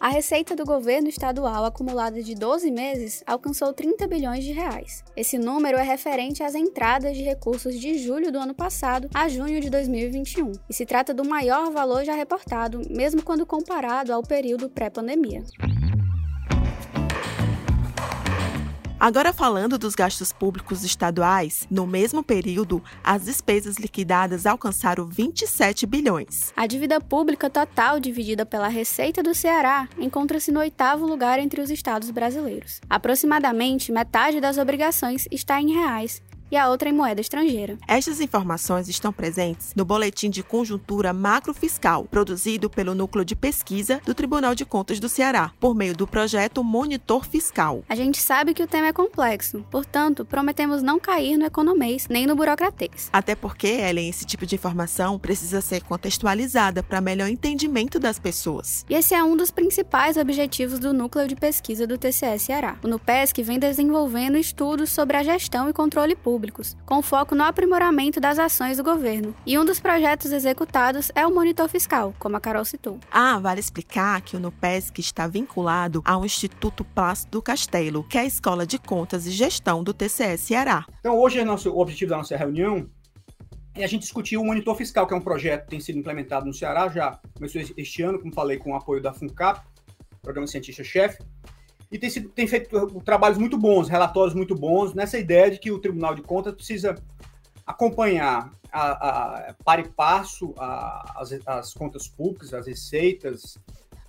A receita do governo estadual acumulada de 12 meses alcançou 30 bilhões de reais. Esse número é referente às entradas de recursos de julho do ano passado a junho de 2021 e se trata do maior valor já reportado, mesmo quando comparado ao período pré-pandemia. Agora falando dos gastos públicos estaduais, no mesmo período, as despesas liquidadas alcançaram 27 bilhões. A dívida pública total dividida pela receita do Ceará encontra-se no oitavo lugar entre os estados brasileiros. Aproximadamente metade das obrigações está em reais e a outra em moeda estrangeira. Estas informações estão presentes no Boletim de Conjuntura Macrofiscal, produzido pelo Núcleo de Pesquisa do Tribunal de Contas do Ceará, por meio do projeto Monitor Fiscal. A gente sabe que o tema é complexo, portanto, prometemos não cair no economês nem no burocratês. Até porque, Ellen, esse tipo de informação precisa ser contextualizada para melhor entendimento das pessoas. E esse é um dos principais objetivos do Núcleo de Pesquisa do TCE Ceará. O NUPESC vem desenvolvendo estudos sobre a gestão e controle público públicos, com foco no aprimoramento das ações do governo. E um dos projetos executados é o Monitor Fiscal, como a Carol citou. Ah, vale explicar que o NUPESC está vinculado ao Instituto Plácido do Castelo, que é a Escola de Contas e Gestão do TCE Ceará. Então, hoje é nosso, o objetivo da nossa reunião é a gente discutir o Monitor Fiscal, que é um projeto que tem sido implementado no Ceará, já começou este ano, como falei, com o apoio da FUNCAP, Programa Cientista-Chefe, e tem, sido, tem feito trabalhos muito bons, relatórios muito bons, nessa ideia de que o Tribunal de Contas precisa acompanhar a, a, para e passo a, as, as contas públicas, as receitas,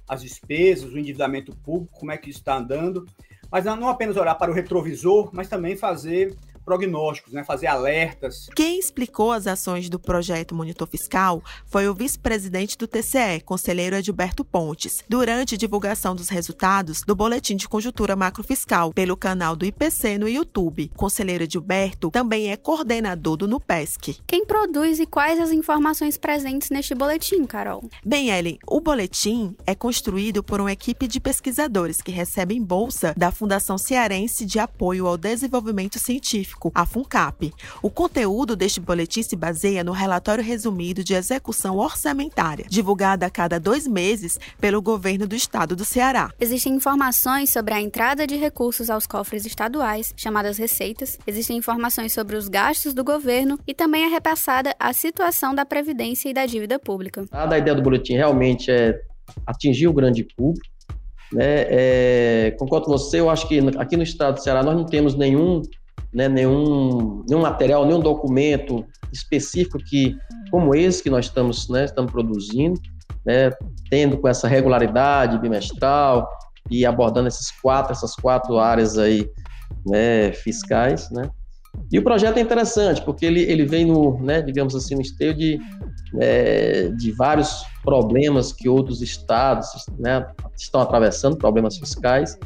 as despesas, o endividamento público, como é que isso está andando, mas não apenas olhar para o retrovisor, mas também fazer prognósticos, né, fazer alertas. Quem explicou as ações do projeto Monitor Fiscal foi o vice-presidente do TCE, conselheiro Edilberto Pontes, durante a divulgação dos resultados do Boletim de Conjuntura Macrofiscal pelo canal do IPC no YouTube. O conselheiro Edilberto também é coordenador do NUPESC. Quem produz e quais as informações presentes neste boletim, Carol? Bem, Ellen, o boletim é construído por uma equipe de pesquisadores que recebem bolsa da Fundação Cearense de Apoio ao Desenvolvimento Científico Científico, a FUNCAP. O conteúdo deste boletim se baseia no relatório resumido de execução orçamentária, divulgado a cada dois meses pelo governo do estado do Ceará. Existem informações sobre a entrada de recursos aos cofres estaduais, chamadas receitas, existem informações sobre os gastos do governo e também é repassada a situação da Previdência e da dívida pública. A ideia do boletim realmente é atingir o grande público. Né? É, concordo com você, eu acho que aqui no estado do Ceará nós não temos nenhum né, nenhum, nenhum material, nenhum documento específico que, como esse que nós estamos, né, estamos produzindo, né, tendo com essa regularidade bimestral e abordando esses quatro, essas quatro áreas aí, né, fiscais, né. E o projeto é interessante porque ele, ele vem no, né, digamos assim, no esteio de, é, de vários problemas que outros estados né, estão atravessando, problemas fiscais,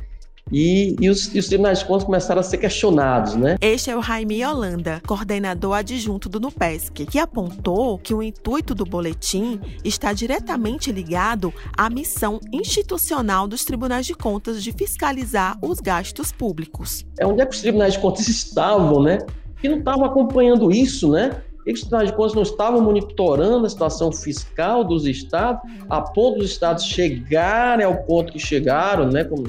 e, e, os, e os tribunais de contas começaram a ser questionados, né? Este é o Jaime Holanda, coordenador adjunto do NUPESC, que apontou que o intuito do boletim está diretamente ligado à missão institucional dos tribunais de contas de fiscalizar os gastos públicos. É onde é que os tribunais de contas estavam, né? Que não estavam acompanhando isso, né? E os tribunais de contas não estavam monitorando a situação fiscal dos estados, a ponto dos estados chegarem ao ponto que chegaram, né? Como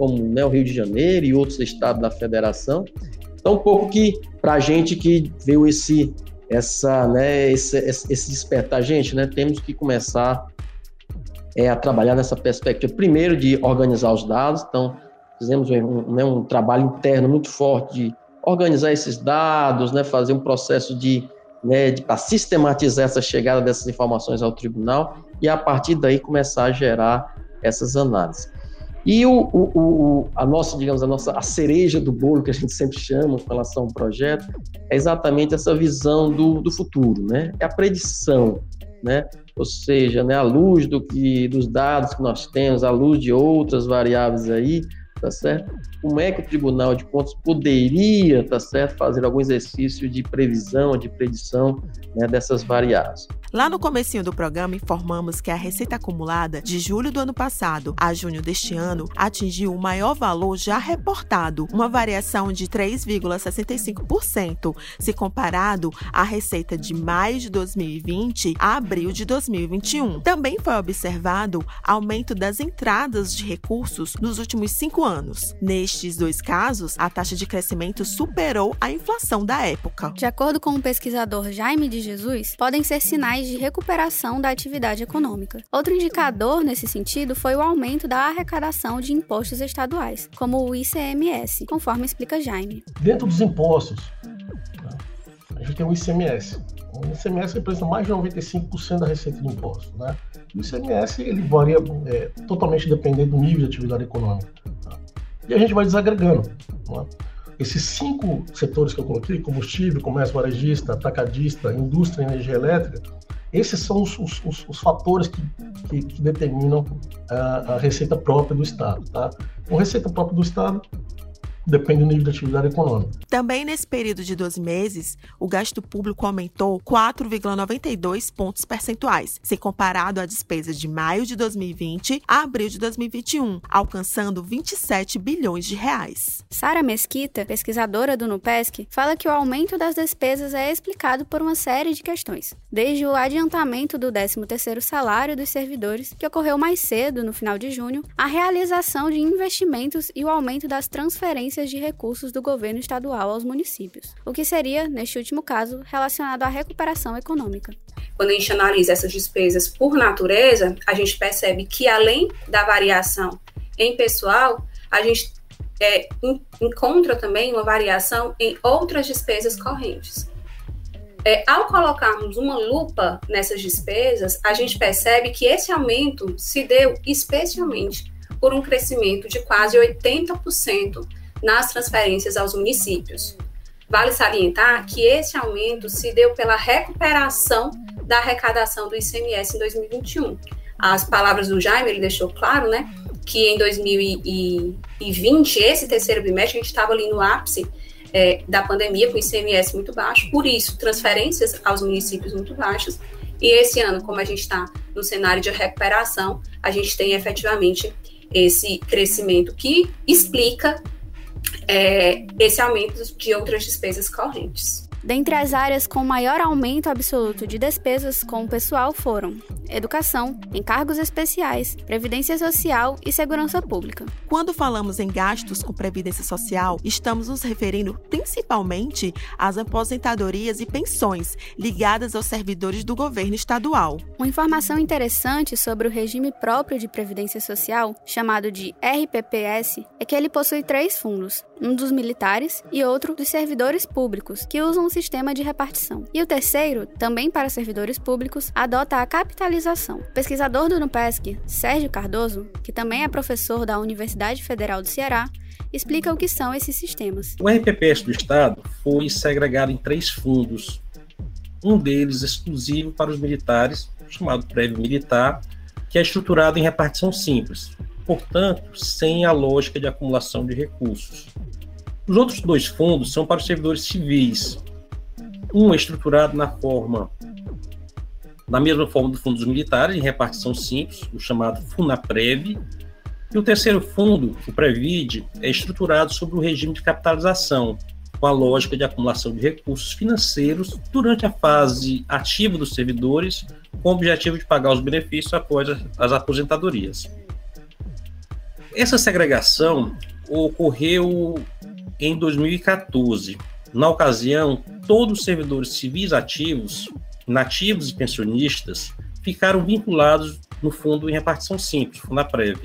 como né, o Rio de Janeiro e outros estados da federação. Então, um pouco que, para a gente que viu esse, essa, né, esse, esse despertar, gente, né, temos que começar é, a trabalhar nessa perspectiva, primeiro, de organizar os dados. Então, fizemos um, né, um trabalho interno muito forte de organizar esses dados, né, fazer um processo de, né, para sistematizar essa chegada dessas informações ao tribunal e a partir daí começar a gerar essas análises. E o, o, o, a nossa, digamos, a nossa a cereja do bolo que a gente sempre chama com relação ao projeto é exatamente essa visão do, do futuro, né? É a predição, né? Ou seja, né, à luz do que dos dados que nós temos, à luz de outras variáveis aí, tá certo? Como é que o Tribunal de Contas poderia, tá certo, fazer algum exercício de previsão, de predição né, dessas variáveis? Lá no comecinho do programa informamos que a receita acumulada de julho do ano passado a junho deste ano atingiu o maior valor já reportado, uma variação de 3,65% se comparado à receita de maio de 2020 a abril de 2021. Também foi observado aumento das entradas de recursos nos últimos cinco anos. Nestes dois casos, a taxa de crescimento superou a inflação da época. De acordo com o pesquisador Jaime de Jesus, podem ser sinais sinais de recuperação da atividade econômica. Outro indicador nesse sentido foi o aumento da arrecadação de impostos estaduais, como o ICMS, conforme explica Jaime. Dentro dos impostos, a gente tem o ICMS. O ICMS representa mais de 95% da receita de impostos. Né? O ICMS ele varia é, totalmente dependendo do nível de atividade econômica. E a gente vai desagregando. Né? Esses cinco setores que eu coloquei, combustível, comércio varejista, atacadista, indústria e energia elétrica, esses são os, os, os fatores que, que, que determinam a, a, receita própria do Estado. Tá? Com receita própria do Estado, depende do nível de atividade econômica. Também nesse período de 12 meses, o gasto público aumentou 4,92 pontos percentuais, se comparado à despesa de maio de 2020 a abril de 2021, alcançando 27 bilhões de reais. Sara Mesquita, pesquisadora do Nupesc, fala que o aumento das despesas é explicado por uma série de questões, desde o adiantamento do 13º salário dos servidores, que ocorreu mais cedo, no final de junho, a realização de investimentos e o aumento das transferências de recursos do governo estadual aos municípios, o que seria, neste último caso, relacionado à recuperação econômica. Quando a gente analisa essas despesas por natureza, a gente percebe que além da variação em pessoal, a gente é, encontra também uma variação em outras despesas correntes. É, ao colocarmos uma lupa nessas despesas, a gente percebe que esse aumento se deu especialmente por um crescimento de quase 80% nas transferências aos municípios. Vale salientar que esse aumento se deu pela recuperação da arrecadação do ICMS em 2021. As palavras do Jaime, ele deixou claro, né, que em 2020, esse terceiro bimestre, a gente estava ali no ápice é, da pandemia, com ICMS muito baixo, por isso, transferências aos municípios muito baixas. E esse ano, como a gente está no cenário de recuperação, a gente tem efetivamente esse crescimento que explica é, esse aumento de outras despesas correntes. Dentre as áreas com maior aumento absoluto de despesas com o pessoal foram educação, encargos especiais, previdência social e segurança pública. Quando falamos em gastos com previdência social, estamos nos referindo principalmente às aposentadorias e pensões ligadas aos servidores do governo estadual. Uma informação interessante sobre o regime próprio de previdência social, chamado de RPPS, é que ele possui três fundos: um dos militares e outro dos servidores públicos, que usam um sistema de repartição. E o terceiro, também para servidores públicos, adota a capitalização. O pesquisador do NUPESC, Sérgio Cardoso, que também é professor da Universidade Federal do Ceará, explica o que são esses sistemas. O RPPS do Estado foi segregado em três fundos. Um deles exclusivo para os militares, chamado prévio militar, que é estruturado em repartição simples, portanto, sem a lógica de acumulação de recursos. Os outros dois fundos são para os servidores civis. Um é estruturado na forma da mesma forma do fundo dos militares, em repartição simples, o chamado FUNAPREV, e o terceiro fundo, o Previd, é estruturado sobre o regime de capitalização, com a lógica de acumulação de recursos financeiros durante a fase ativa dos servidores, com o objetivo de pagar os benefícios após as aposentadorias. Essa segregação ocorreu em 2014. Na ocasião, todos os servidores civis ativos, nativos e pensionistas ficaram vinculados no fundo em repartição simples, Funaprev,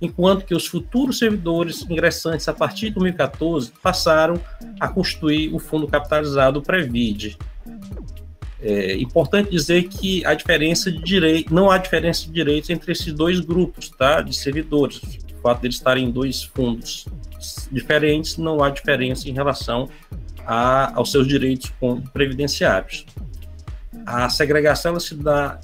enquanto que os futuros servidores ingressantes a partir de 2014 passaram a constituir o fundo capitalizado Previd. É importante dizer que a diferença de direito, não há diferença de direitos entre esses dois grupos, tá, de servidores. Fato de eles estarem em dois fundos diferentes, não há diferença em relação a, aos seus direitos previdenciários. A segregação se dá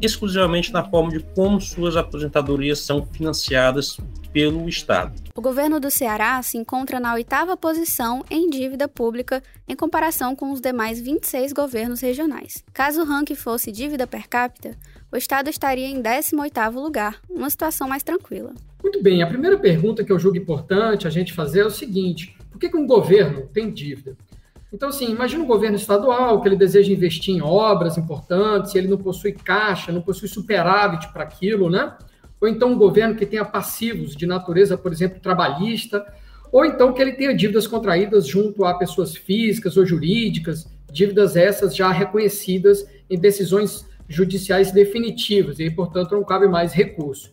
exclusivamente na forma de como suas aposentadorias são financiadas pelo Estado. O governo do Ceará se encontra na oitava posição em dívida pública em comparação com os demais 26 governos regionais. Caso o ranking fosse dívida per capita, o estado estaria em 18º lugar, uma situação mais tranquila. Muito bem, a primeira pergunta que eu julgo importante a gente fazer é o seguinte: por que, que um governo tem dívida? Então, assim, imagina um governo estadual que ele deseja investir em obras importantes, ele não possui caixa, não possui superávit para aquilo, né? Ou então um governo que tenha passivos de natureza, por exemplo, trabalhista, ou então que ele tenha dívidas contraídas junto a pessoas físicas ou jurídicas, dívidas essas já reconhecidas em decisões judiciais definitivas, e, portanto, não cabe mais recurso.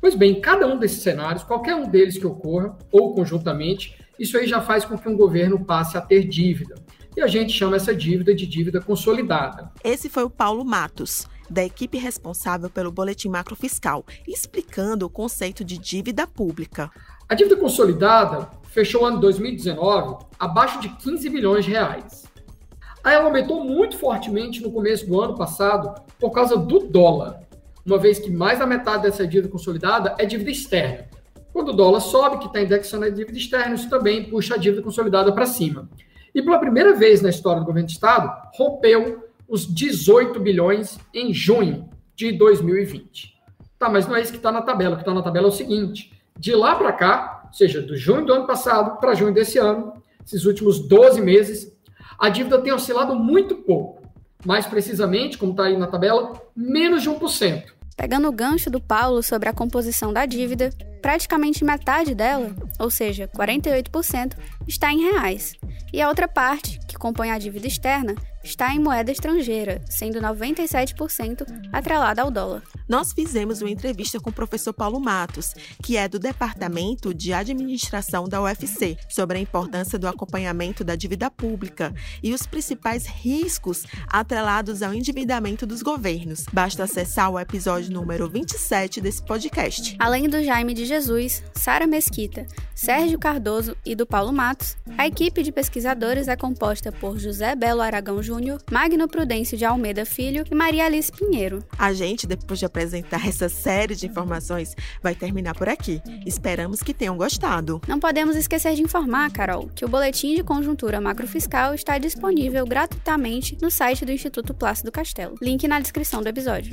Pois bem, cada um desses cenários, qualquer um deles que ocorra, ou conjuntamente, isso aí já faz com que um governo passe a ter dívida. E a gente chama essa dívida de dívida consolidada. Esse foi o Paulo Matos, da equipe responsável pelo Boletim Macrofiscal, explicando o conceito de dívida pública. A dívida consolidada fechou o ano 2019 abaixo de 15 bilhões de reais. Aí ela aumentou muito fortemente no começo do ano passado por causa do dólar, uma vez que mais da metade dessa dívida consolidada é dívida externa. Quando o dólar sobe, que está indexando a dívida externa, isso também puxa a dívida consolidada para cima. E pela primeira vez na história do governo do Estado, rompeu os 18 bilhões em junho de 2020. Tá, mas não é isso que está na tabela. O que está na tabela é o seguinte: de lá para cá, ou seja, do junho do ano passado para junho desse ano, esses últimos 12 meses, a dívida tem oscilado muito pouco. Mais precisamente, como está aí na tabela, menos de 1%. Pegando o gancho do Paulo sobre a composição da dívida, praticamente metade dela, ou seja, 48%, está em reais. E a outra parte, que compõe a dívida externa, está em moeda estrangeira, sendo 97% atrelada ao dólar. Nós fizemos uma entrevista com o professor Paulo Matos, que é do Departamento de Administração da UFC, sobre a importância do acompanhamento da dívida pública e os principais riscos atrelados ao endividamento dos governos. Basta acessar o episódio número 27 desse podcast. Além do Jaime de Jesus, Sara Mesquita, Sérgio Cardoso e do Paulo Matos, a equipe de pesquisadores é composta por José Belo Aragão Júnior, Magno Prudêncio de Almeida Filho e Maria Alice Pinheiro. A gente, depois de apresentar essa série de informações, vai terminar por aqui. Esperamos que tenham gostado. Não podemos esquecer de informar, Carol, que o Boletim de Conjuntura Macrofiscal está disponível gratuitamente no site do Instituto Plácido Castelo. Link na descrição do episódio.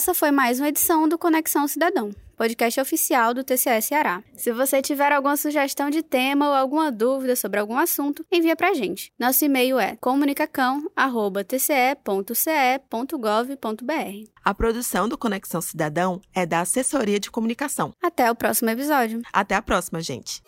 Essa foi mais uma edição do Conexão Cidadão podcast oficial do TCE Ceará. Se você tiver alguma sugestão de tema ou alguma dúvida sobre algum assunto, envia pra gente. Nosso e-mail é comunicacão@tce.ce.gov.br. A produção do Conexão Cidadão é da Assessoria de Comunicação. Até o próximo episódio. Até a próxima, gente.